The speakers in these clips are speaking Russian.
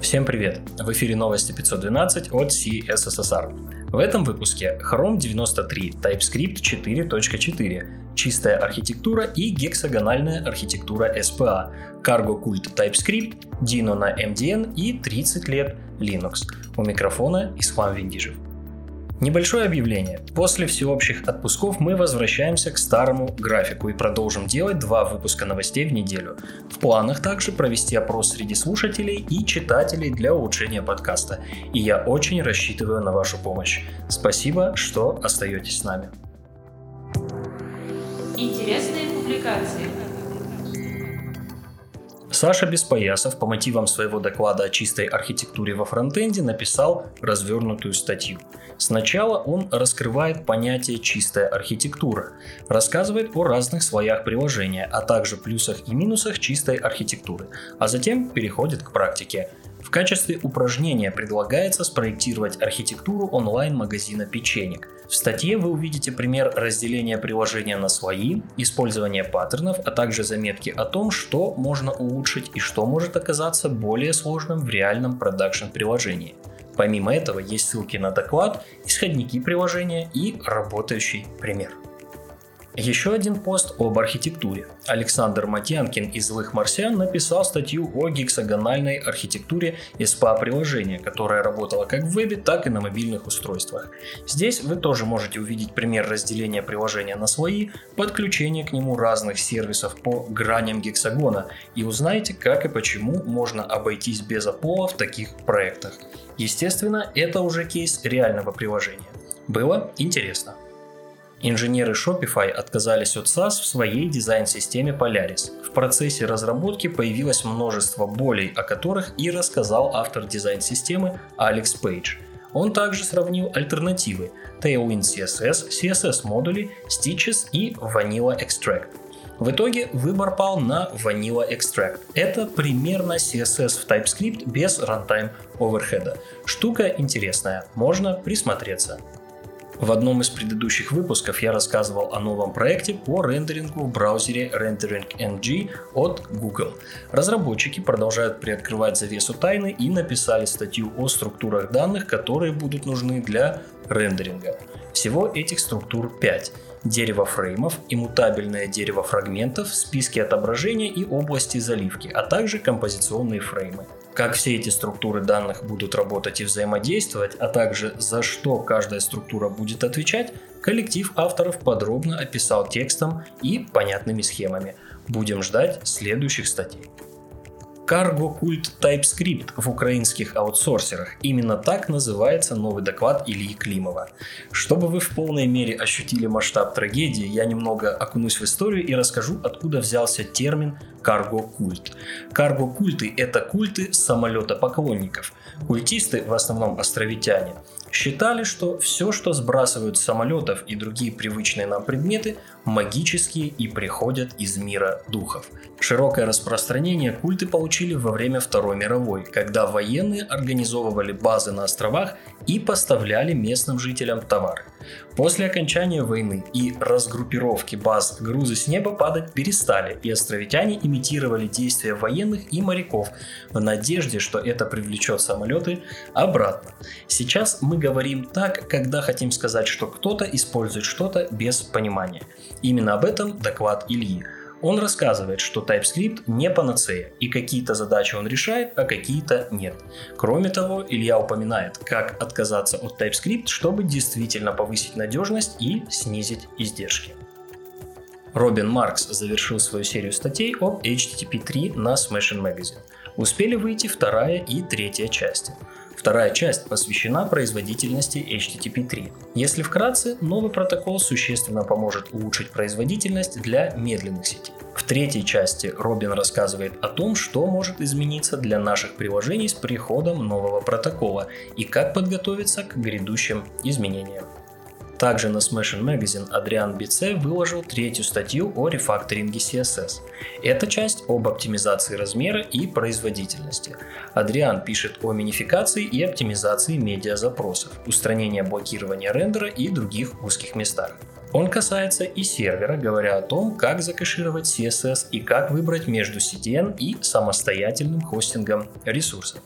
Всем привет! В эфире новости 512 от CSSR. В этом выпуске Chrome 93, TypeScript 4.4, чистая архитектура и гексагональная архитектура SPA, Cargo Cult TypeScript, Dino на MDN и 30 лет Linux. У микрофона Ислам Виндижев. Небольшое объявление. После всеобщих отпусков мы возвращаемся к старому графику и продолжим делать два выпуска новостей в неделю. В планах также провести опрос среди слушателей и читателей для улучшения подкаста. И я очень рассчитываю на вашу помощь. Спасибо, что остаетесь с нами. Интересные публикации. Саша Беспоясов по мотивам своего доклада о чистой архитектуре во фронтенде написал развернутую статью. Сначала он раскрывает понятие «чистая архитектура», рассказывает о разных слоях приложения, а также плюсах и минусах чистой архитектуры, а затем переходит к практике. В качестве упражнения предлагается спроектировать архитектуру онлайн-магазина печенек. В статье вы увидите пример разделения приложения на слои, использование паттернов, а также заметки о том, что можно улучшить и что может оказаться более сложным в реальном продакшн приложении. Помимо этого есть ссылки на доклад, исходники приложения и работающий пример. Еще один пост об архитектуре. Александр Матьянкин из «Злых марсиан» написал статью о гексагональной архитектуре SPA-приложения, которая работала как в вебе, так и на мобильных устройствах. Здесь вы тоже можете увидеть пример разделения приложения на слои, подключение к нему разных сервисов по граням гексагона и узнаете, как и почему можно обойтись без опола в таких проектах. Естественно, это уже кейс реального приложения. Было интересно. Инженеры Shopify отказались от SaaS в своей дизайн-системе Polaris. В процессе разработки появилось множество болей, о которых и рассказал автор дизайн-системы Алекс Пейдж. Он также сравнил альтернативы Tailwind CSS, CSS модули, Stitches и Vanilla Extract. В итоге выбор пал на Vanilla Extract. Это примерно CSS в TypeScript без runtime оверхеда. Штука интересная, можно присмотреться. В одном из предыдущих выпусков я рассказывал о новом проекте по рендерингу в браузере Rendering NG от Google. Разработчики продолжают приоткрывать завесу тайны и написали статью о структурах данных, которые будут нужны для рендеринга. Всего этих структур 5 дерево фреймов, иммутабельное дерево фрагментов, списки отображения и области заливки, а также композиционные фреймы. Как все эти структуры данных будут работать и взаимодействовать, а также за что каждая структура будет отвечать, коллектив авторов подробно описал текстом и понятными схемами. Будем ждать следующих статей. Cargo Cult TypeScript в украинских аутсорсерах. Именно так называется новый доклад Ильи Климова. Чтобы вы в полной мере ощутили масштаб трагедии, я немного окунусь в историю и расскажу, откуда взялся термин карго-культ. Карго-культы – это культы самолета поклонников. Культисты, в основном островитяне, считали, что все, что сбрасывают с самолетов и другие привычные нам предметы, магические и приходят из мира духов. Широкое распространение культы получили во время Второй мировой, когда военные организовывали базы на островах и поставляли местным жителям товар. После окончания войны и разгруппировки баз грузы с неба падать перестали, и островитяне имитировали действия военных и моряков в надежде, что это привлечет самолеты обратно. Сейчас мы говорим так, когда хотим сказать, что кто-то использует что-то без понимания. Именно об этом доклад Ильи. Он рассказывает, что TypeScript не панацея, и какие-то задачи он решает, а какие-то нет. Кроме того, Илья упоминает, как отказаться от TypeScript, чтобы действительно повысить надежность и снизить издержки. Робин Маркс завершил свою серию статей об HTTP 3 на Smashing Magazine. Успели выйти вторая и третья части. Вторая часть посвящена производительности HTTP 3. Если вкратце, новый протокол существенно поможет улучшить производительность для медленных сетей. В третьей части Робин рассказывает о том, что может измениться для наших приложений с приходом нового протокола и как подготовиться к грядущим изменениям. Также на Smashing Magazine Адриан Бице выложил третью статью о рефакторинге CSS. Это часть об оптимизации размера и производительности. Адриан пишет о минификации и оптимизации медиазапросов, устранении блокирования рендера и других узких местах. Он касается и сервера, говоря о том, как закэшировать CSS и как выбрать между CDN и самостоятельным хостингом ресурсов.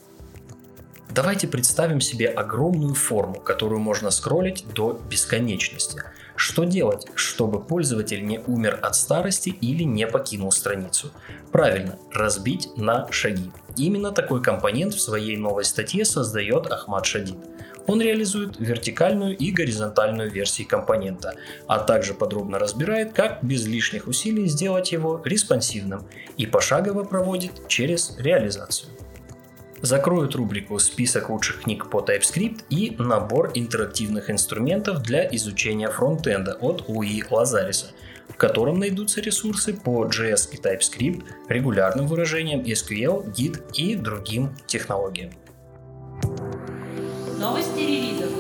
Давайте представим себе огромную форму, которую можно скроллить до бесконечности. Что делать, чтобы пользователь не умер от старости или не покинул страницу? Правильно, разбить на шаги. Именно такой компонент в своей новой статье создает Ахмад Шадид. Он реализует вертикальную и горизонтальную версии компонента, а также подробно разбирает, как без лишних усилий сделать его респонсивным и пошагово проводит через реализацию. Закроют рубрику «Список лучших книг по TypeScript» и набор интерактивных инструментов для изучения фронтенда от Луи Лазариса, в котором найдутся ресурсы по JS и TypeScript, регулярным выражениям SQL, Git и другим технологиям. Новости релизов.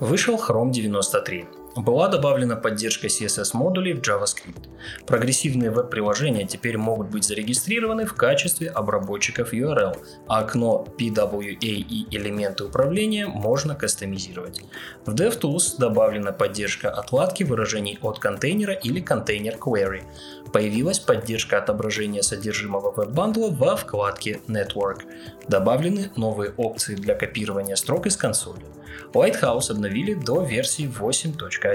Вышел Chrome 93 была добавлена поддержка CSS-модулей в JavaScript. Прогрессивные веб-приложения теперь могут быть зарегистрированы в качестве обработчиков URL, а окно PWA и элементы управления можно кастомизировать. В DevTools добавлена поддержка отладки выражений от контейнера или контейнер query. Появилась поддержка отображения содержимого веб-бандла во вкладке Network. Добавлены новые опции для копирования строк из консоли. Lighthouse обновили до версии 8.1.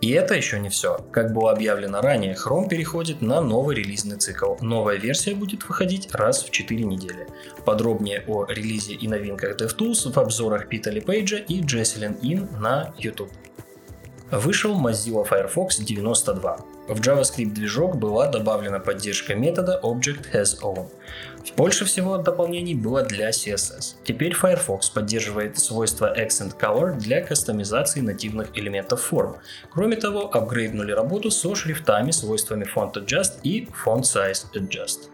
И это еще не все. Как было объявлено ранее, Chrome переходит на новый релизный цикл. Новая версия будет выходить раз в 4 недели. Подробнее о релизе и новинках DevTools в обзорах Пита Пейджа и Джесселин Ин на YouTube. Вышел Mozilla Firefox 92. В JavaScript движок была добавлена поддержка метода ObjectHasOwn. Больше всего дополнений было для CSS. Теперь Firefox поддерживает свойство Accent Color для кастомизации нативных элементов форм. Кроме того, апгрейднули работу со шрифтами, свойствами Font Adjust и Font Size Adjust.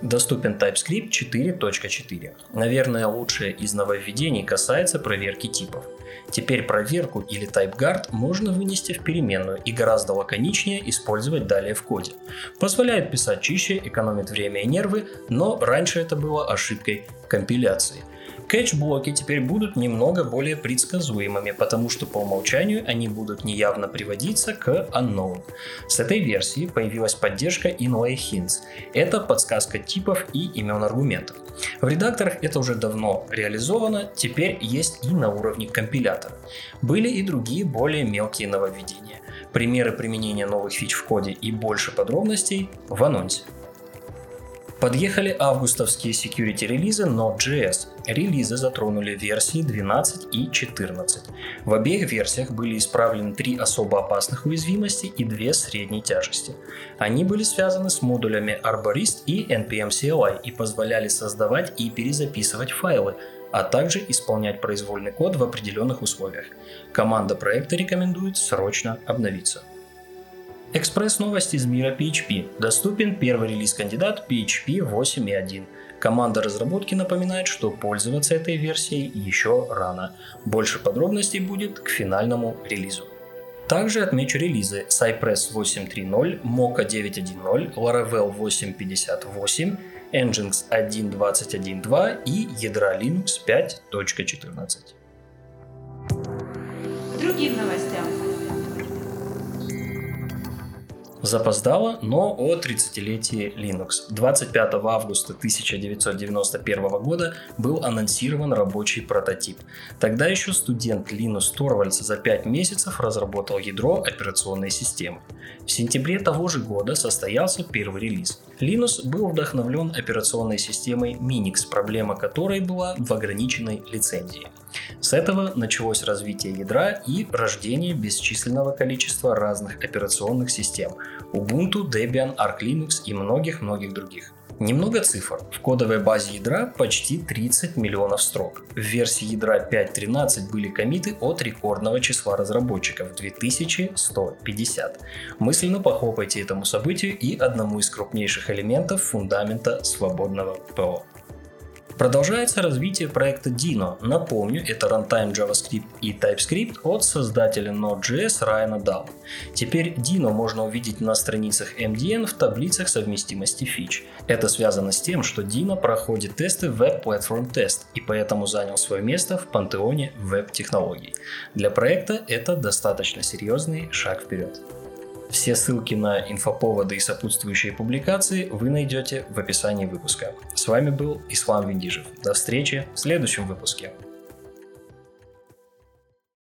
Доступен TypeScript 4.4. Наверное, лучшее из нововведений касается проверки типов. Теперь проверку или TypeGuard можно вынести в переменную и гораздо лаконичнее использовать далее в коде. Позволяет писать чище, экономит время и нервы, но раньше это было ошибкой компиляции – Кэч-блоки теперь будут немного более предсказуемыми, потому что по умолчанию они будут неявно приводиться к unknown. С этой версии появилась поддержка inlay hints. Это подсказка типов и имен аргументов. В редакторах это уже давно реализовано, теперь есть и на уровне компилятора. Были и другие более мелкие нововведения. Примеры применения новых фич в коде и больше подробностей в анонсе. Подъехали августовские security релизы Node.js. Релизы затронули версии 12 и 14. В обеих версиях были исправлены три особо опасных уязвимости и две средней тяжести. Они были связаны с модулями Arborist и NPM CLI и позволяли создавать и перезаписывать файлы, а также исполнять произвольный код в определенных условиях. Команда проекта рекомендует срочно обновиться. Экспресс-новость из мира PHP. Доступен первый релиз-кандидат PHP 8.1. Команда разработки напоминает, что пользоваться этой версией еще рано. Больше подробностей будет к финальному релизу. Также отмечу релизы Cypress 8.3.0, Mocha 9.1.0, Laravel 8.58, Nginx 1.21.2 и ядра Linux 5.14. Другим новостям. Запоздало, но о 30-летии Linux. 25 августа 1991 года был анонсирован рабочий прототип. Тогда еще студент Линус Торвальдс за 5 месяцев разработал ядро операционной системы. В сентябре того же года состоялся первый релиз. Linux был вдохновлен операционной системой Minix, проблема которой была в ограниченной лицензии. С этого началось развитие ядра и рождение бесчисленного количества разных операционных систем – Ubuntu, Debian, Arch Linux и многих-многих других. Немного цифр. В кодовой базе ядра почти 30 миллионов строк. В версии ядра 5.13 были комиты от рекордного числа разработчиков – 2150. Мысленно похлопайте этому событию и одному из крупнейших элементов фундамента свободного ПО. Продолжается развитие проекта Dino. Напомню, это runtime JavaScript и TypeScript от создателя Node.js Райана Дала. Теперь Dino можно увидеть на страницах MDN в таблицах совместимости фич. Это связано с тем, что Dino проходит тесты Web Platform Test и поэтому занял свое место в пантеоне веб-технологий. Для проекта это достаточно серьезный шаг вперед. Все ссылки на инфоповоды и сопутствующие публикации вы найдете в описании выпуска. С вами был Ислам Виндижев. До встречи в следующем выпуске.